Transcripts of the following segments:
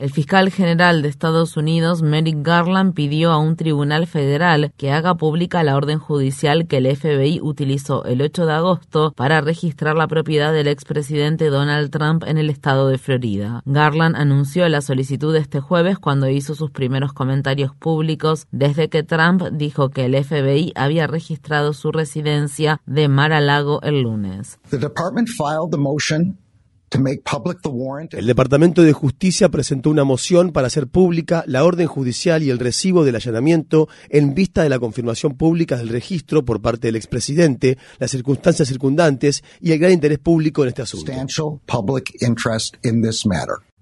El fiscal general de Estados Unidos, Merrick Garland, pidió a un tribunal federal que haga pública la orden judicial que el FBI utilizó el 8 de agosto para registrar la propiedad del expresidente Donald Trump en el estado de Florida. Garland anunció la solicitud este jueves cuando hizo sus primeros comentarios públicos desde que Trump dijo que el FBI había registrado su residencia de Mar-a-Lago el lunes. El Departamento de Justicia presentó una moción para hacer pública la orden judicial y el recibo del allanamiento en vista de la confirmación pública del registro por parte del expresidente, las circunstancias circundantes y el gran interés público en este asunto.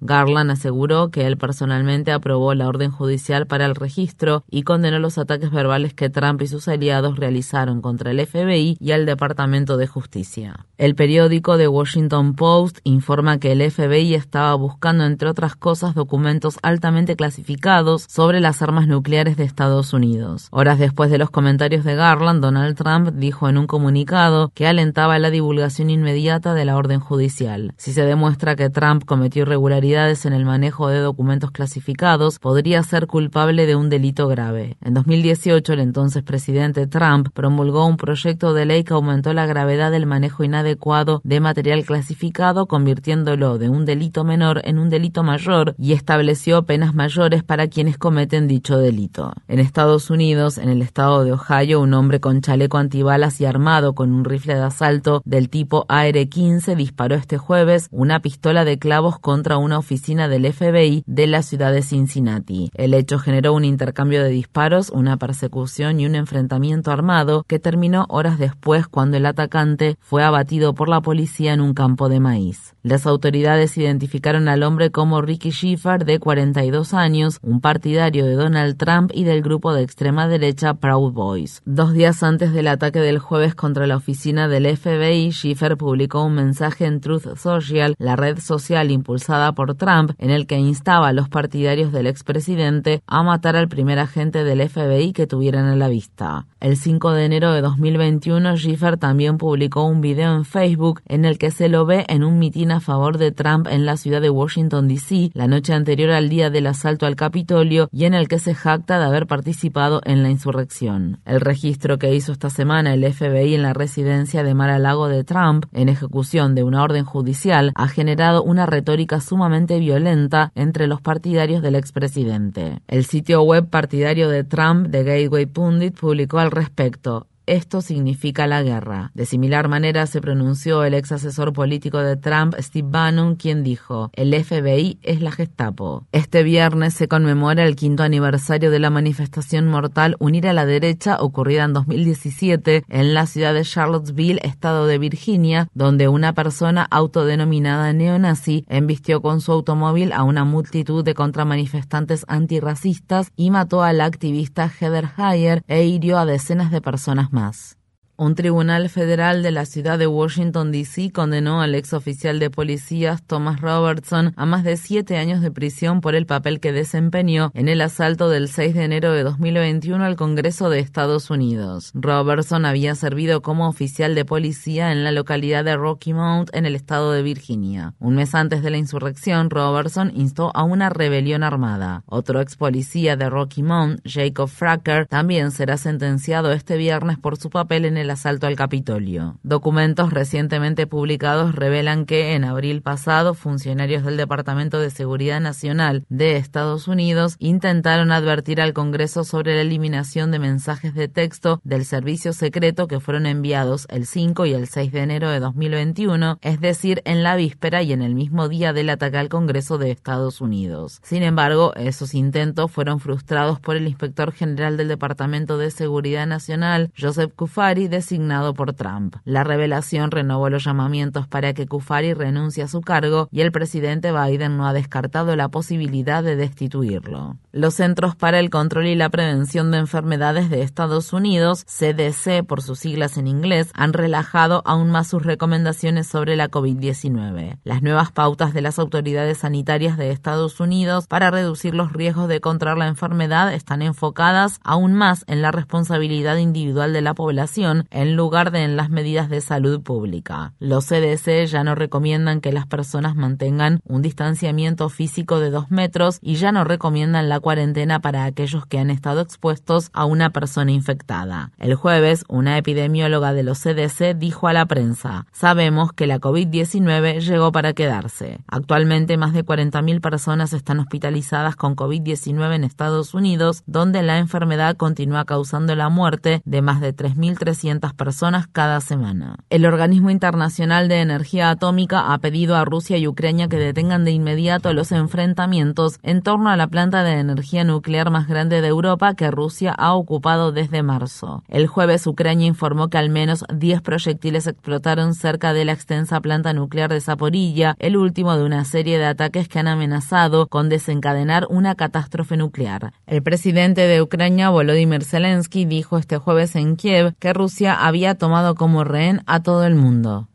Garland aseguró que él personalmente aprobó la orden judicial para el registro y condenó los ataques verbales que Trump y sus aliados realizaron contra el FBI y el Departamento de Justicia. El periódico The Washington Post informa que el FBI estaba buscando, entre otras cosas, documentos altamente clasificados sobre las armas nucleares de Estados Unidos. Horas después de los comentarios de Garland, Donald Trump dijo en un comunicado que alentaba la divulgación inmediata de la orden judicial. Si se demuestra que Trump cometió irregularidades en el manejo de documentos clasificados, podría ser culpable de un delito grave. En 2018, el entonces presidente Trump promulgó un proyecto de ley que aumentó la gravedad del manejo inadecuado de material clasificado, convirtiéndolo de un delito menor en un delito mayor y estableció penas mayores para quienes cometen dicho delito. En Estados Unidos, en el estado de Ohio, un hombre con chaleco antibalas y armado con un rifle de asalto del tipo AR-15 disparó este jueves una pistola de clavos contra una oficina del FBI de la ciudad de Cincinnati. El hecho generó un intercambio de disparos, una persecución y un enfrentamiento armado que terminó horas después cuando el atacante fue abatido por la policía en un campo de maíz. Las autoridades identificaron al hombre como Ricky Schiffer, de 42 años, un partidario de Donald Trump y del grupo de extrema derecha Proud Boys. Dos días antes del ataque del jueves contra la oficina del FBI, Schiffer publicó un mensaje en Truth Social, la red social impulsada por Trump, en el que instaba a los partidarios del expresidente a matar al primer agente del FBI que tuvieran a la vista. El 5 de enero de 2021, Schiffer también publicó un video en Facebook en el que se lo ve en un mitin a favor de Trump en la ciudad de Washington, D.C., la noche anterior al día del asalto al Capitolio y en el que se jacta de haber participado en la insurrección. El registro que hizo esta semana el FBI en la residencia de Mar-a-Lago de Trump, en ejecución de una orden judicial, ha generado una retórica sumamente violenta entre los partidarios del expresidente. El sitio web partidario de Trump, The Gateway Pundit, publicó al respecto esto significa la guerra. De similar manera se pronunció el ex asesor político de Trump, Steve Bannon, quien dijo, el FBI es la Gestapo. Este viernes se conmemora el quinto aniversario de la manifestación mortal Unir a la Derecha ocurrida en 2017 en la ciudad de Charlottesville, estado de Virginia, donde una persona autodenominada neonazi embistió con su automóvil a una multitud de contramanifestantes antirracistas y mató a la activista Heather Heyer e hirió a decenas de personas más. Un tribunal federal de la ciudad de Washington, D.C. condenó al ex oficial de policías Thomas Robertson a más de siete años de prisión por el papel que desempeñó en el asalto del 6 de enero de 2021 al Congreso de Estados Unidos. Robertson había servido como oficial de policía en la localidad de Rocky Mount, en el estado de Virginia. Un mes antes de la insurrección, Robertson instó a una rebelión armada. Otro ex policía de Rocky Mount, Jacob Fracker, también será sentenciado este viernes por su papel en el el asalto al Capitolio. Documentos recientemente publicados revelan que en abril pasado funcionarios del Departamento de Seguridad Nacional de Estados Unidos intentaron advertir al Congreso sobre la eliminación de mensajes de texto del servicio secreto que fueron enviados el 5 y el 6 de enero de 2021, es decir, en la víspera y en el mismo día del ataque al Congreso de Estados Unidos. Sin embargo, esos intentos fueron frustrados por el inspector general del Departamento de Seguridad Nacional, Joseph Kufari, designado por Trump. La revelación renovó los llamamientos para que Kufari renuncie a su cargo y el presidente Biden no ha descartado la posibilidad de destituirlo. Los Centros para el Control y la Prevención de Enfermedades de Estados Unidos, CDC por sus siglas en inglés, han relajado aún más sus recomendaciones sobre la COVID-19. Las nuevas pautas de las autoridades sanitarias de Estados Unidos para reducir los riesgos de contraer la enfermedad están enfocadas aún más en la responsabilidad individual de la población en lugar de en las medidas de salud pública. Los CDC ya no recomiendan que las personas mantengan un distanciamiento físico de dos metros y ya no recomiendan la cuarentena para aquellos que han estado expuestos a una persona infectada. El jueves, una epidemióloga de los CDC dijo a la prensa, sabemos que la COVID-19 llegó para quedarse. Actualmente más de 40.000 personas están hospitalizadas con COVID-19 en Estados Unidos, donde la enfermedad continúa causando la muerte de más de 3.300 personas cada semana. El Organismo Internacional de Energía Atómica ha pedido a Rusia y Ucrania que detengan de inmediato los enfrentamientos en torno a la planta de energía nuclear más grande de Europa que Rusia ha ocupado desde marzo. El jueves Ucrania informó que al menos 10 proyectiles explotaron cerca de la extensa planta nuclear de Zaporilla, el último de una serie de ataques que han amenazado con desencadenar una catástrofe nuclear. El presidente de Ucrania, Volodymyr Zelensky, dijo este jueves en Kiev que Rusia había tomado como rehén a todo el mundo.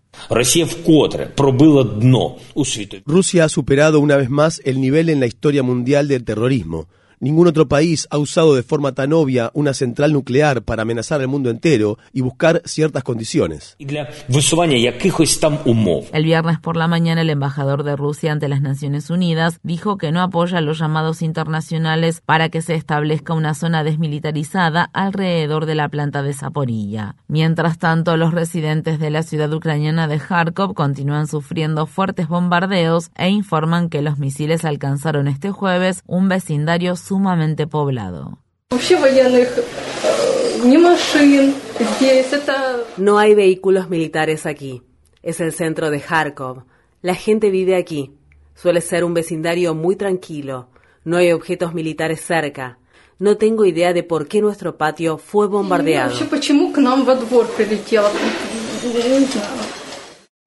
Rusia ha superado una vez más el nivel en la historia mundial del terrorismo. Ningún otro país ha usado de forma tan obvia una central nuclear para amenazar al mundo entero y buscar ciertas condiciones. El viernes por la mañana el embajador de Rusia ante las Naciones Unidas dijo que no apoya los llamados internacionales para que se establezca una zona desmilitarizada alrededor de la planta de Zaporilla. Mientras tanto, los residentes de la ciudad ucraniana de Kharkov continúan sufriendo fuertes bombardeos e informan que los misiles alcanzaron este jueves un vecindario sumamente poblado. No hay vehículos militares aquí. Es el centro de Kharkov. La gente vive aquí. Suele ser un vecindario muy tranquilo. No hay objetos militares cerca. No tengo idea de por qué nuestro patio fue bombardeado.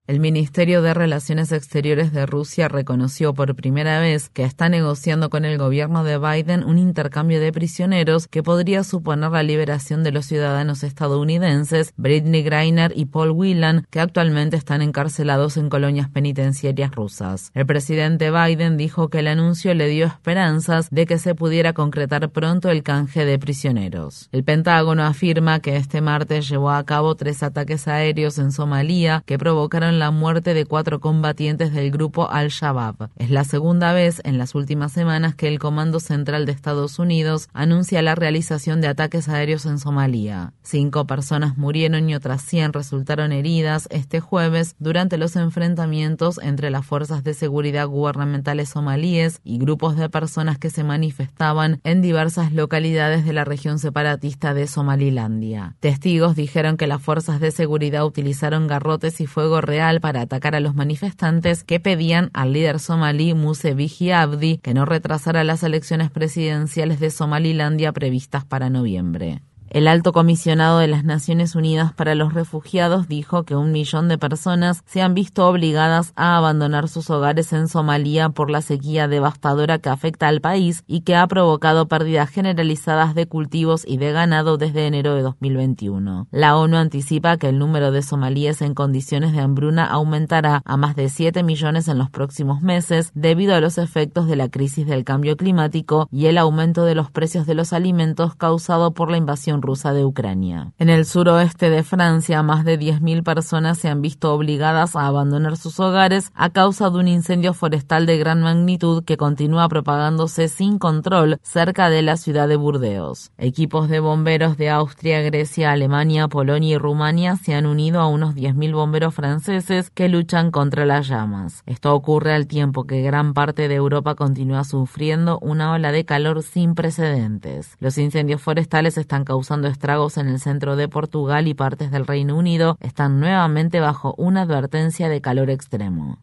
El Ministerio de Relaciones Exteriores de Rusia reconoció por primera vez que está negociando con el gobierno de Biden un intercambio de prisioneros que podría suponer la liberación de los ciudadanos estadounidenses Britney Greiner y Paul Whelan, que actualmente están encarcelados en colonias penitenciarias rusas. El presidente Biden dijo que el anuncio le dio esperanzas de que se pudiera concretar pronto el canje de prisioneros. El Pentágono afirma que este martes llevó a cabo tres ataques aéreos en Somalia que provocaron la muerte de cuatro combatientes del grupo Al-Shabaab. Es la segunda vez en las últimas semanas que el Comando Central de Estados Unidos anuncia la realización de ataques aéreos en Somalia. Cinco personas murieron y otras 100 resultaron heridas este jueves durante los enfrentamientos entre las fuerzas de seguridad gubernamentales somalíes y grupos de personas que se manifestaban en diversas localidades de la región separatista de Somalilandia. Testigos dijeron que las fuerzas de seguridad utilizaron garrotes y fuego real para atacar a los manifestantes que pedían al líder somalí Muse Bihi Abdi que no retrasara las elecciones presidenciales de Somalilandia previstas para noviembre. El alto comisionado de las Naciones Unidas para los Refugiados dijo que un millón de personas se han visto obligadas a abandonar sus hogares en Somalia por la sequía devastadora que afecta al país y que ha provocado pérdidas generalizadas de cultivos y de ganado desde enero de 2021. La ONU anticipa que el número de somalíes en condiciones de hambruna aumentará a más de 7 millones en los próximos meses debido a los efectos de la crisis del cambio climático y el aumento de los precios de los alimentos causado por la invasión rusa de Ucrania. En el suroeste de Francia, más de 10.000 personas se han visto obligadas a abandonar sus hogares a causa de un incendio forestal de gran magnitud que continúa propagándose sin control cerca de la ciudad de Burdeos. Equipos de bomberos de Austria, Grecia, Alemania, Polonia y Rumania se han unido a unos 10.000 bomberos franceses que luchan contra las llamas. Esto ocurre al tiempo que gran parte de Europa continúa sufriendo una ola de calor sin precedentes. Los incendios forestales están causando estragos en el centro de Portugal y partes del Reino Unido están nuevamente bajo una advertencia de calor extremo.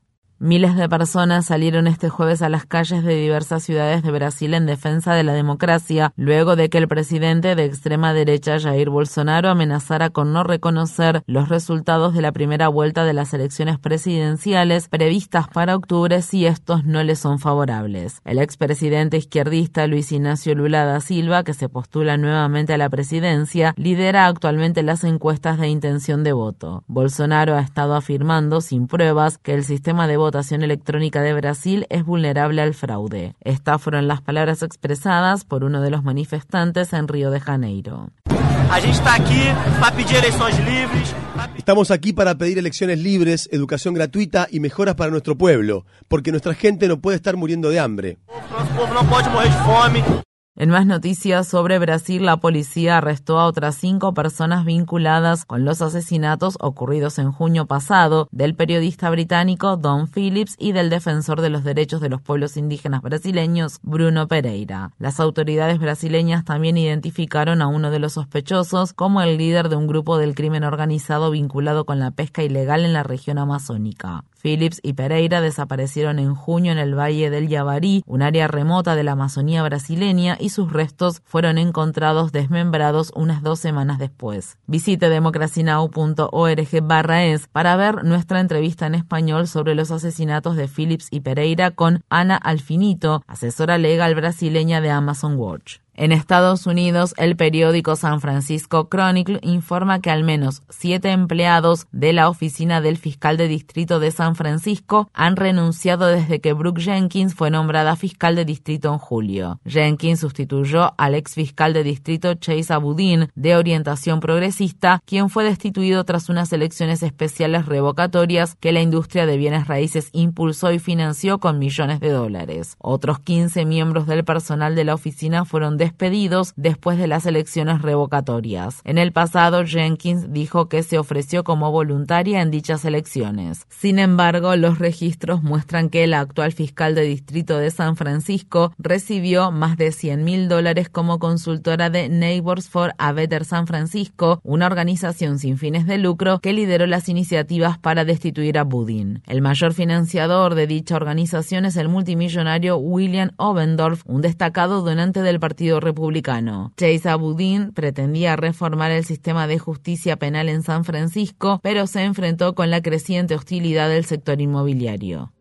Miles de personas salieron este jueves a las calles de diversas ciudades de Brasil en defensa de la democracia, luego de que el presidente de extrema derecha Jair Bolsonaro amenazara con no reconocer los resultados de la primera vuelta de las elecciones presidenciales previstas para octubre si estos no le son favorables. El expresidente izquierdista Luis Ignacio Lula da Silva, que se postula nuevamente a la presidencia, lidera actualmente las encuestas de intención de voto. Bolsonaro ha estado afirmando, sin pruebas, que el sistema de voto votación electrónica de Brasil es vulnerable al fraude. Estas fueron las palabras expresadas por uno de los manifestantes en Río de Janeiro. Estamos aquí para pedir elecciones libres, educación gratuita y mejoras para nuestro pueblo, porque nuestra gente no puede estar muriendo de hambre. En más noticias sobre Brasil, la policía arrestó a otras cinco personas vinculadas con los asesinatos ocurridos en junio pasado del periodista británico Don Phillips y del defensor de los derechos de los pueblos indígenas brasileños Bruno Pereira. Las autoridades brasileñas también identificaron a uno de los sospechosos como el líder de un grupo del crimen organizado vinculado con la pesca ilegal en la región amazónica. Phillips y Pereira desaparecieron en junio en el Valle del Yabarí, un área remota de la Amazonía brasileña, y sus restos fueron encontrados desmembrados unas dos semanas después. Visite democracynow.org barra es para ver nuestra entrevista en español sobre los asesinatos de Phillips y Pereira con Ana Alfinito, asesora legal brasileña de Amazon Watch. En Estados Unidos, el periódico San Francisco Chronicle informa que al menos siete empleados de la oficina del fiscal de distrito de San Francisco han renunciado desde que Brooke Jenkins fue nombrada fiscal de distrito en julio. Jenkins sustituyó al ex fiscal de distrito Chase Abudin, de orientación progresista, quien fue destituido tras unas elecciones especiales revocatorias que la industria de bienes raíces impulsó y financió con millones de dólares. Otros 15 miembros del personal de la oficina fueron despedidos después de las elecciones revocatorias. En el pasado, Jenkins dijo que se ofreció como voluntaria en dichas elecciones. Sin embargo, los registros muestran que el actual fiscal de distrito de San Francisco recibió más de 100 mil dólares como consultora de Neighbors for a Better San Francisco, una organización sin fines de lucro que lideró las iniciativas para destituir a Budin. El mayor financiador de dicha organización es el multimillonario William Obendorf, un destacado donante del Partido Republicano. Chase Abudin pretendía reformar el sistema de justicia penal en San Francisco, pero se enfrentó con la creciente hostilidad del sector inmobiliario.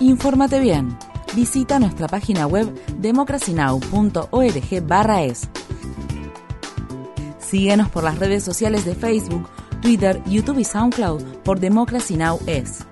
Infórmate bien. Visita nuestra página web democracynow.org/es. Síguenos por las redes sociales de Facebook, Twitter, YouTube y SoundCloud por Democracy Now! es.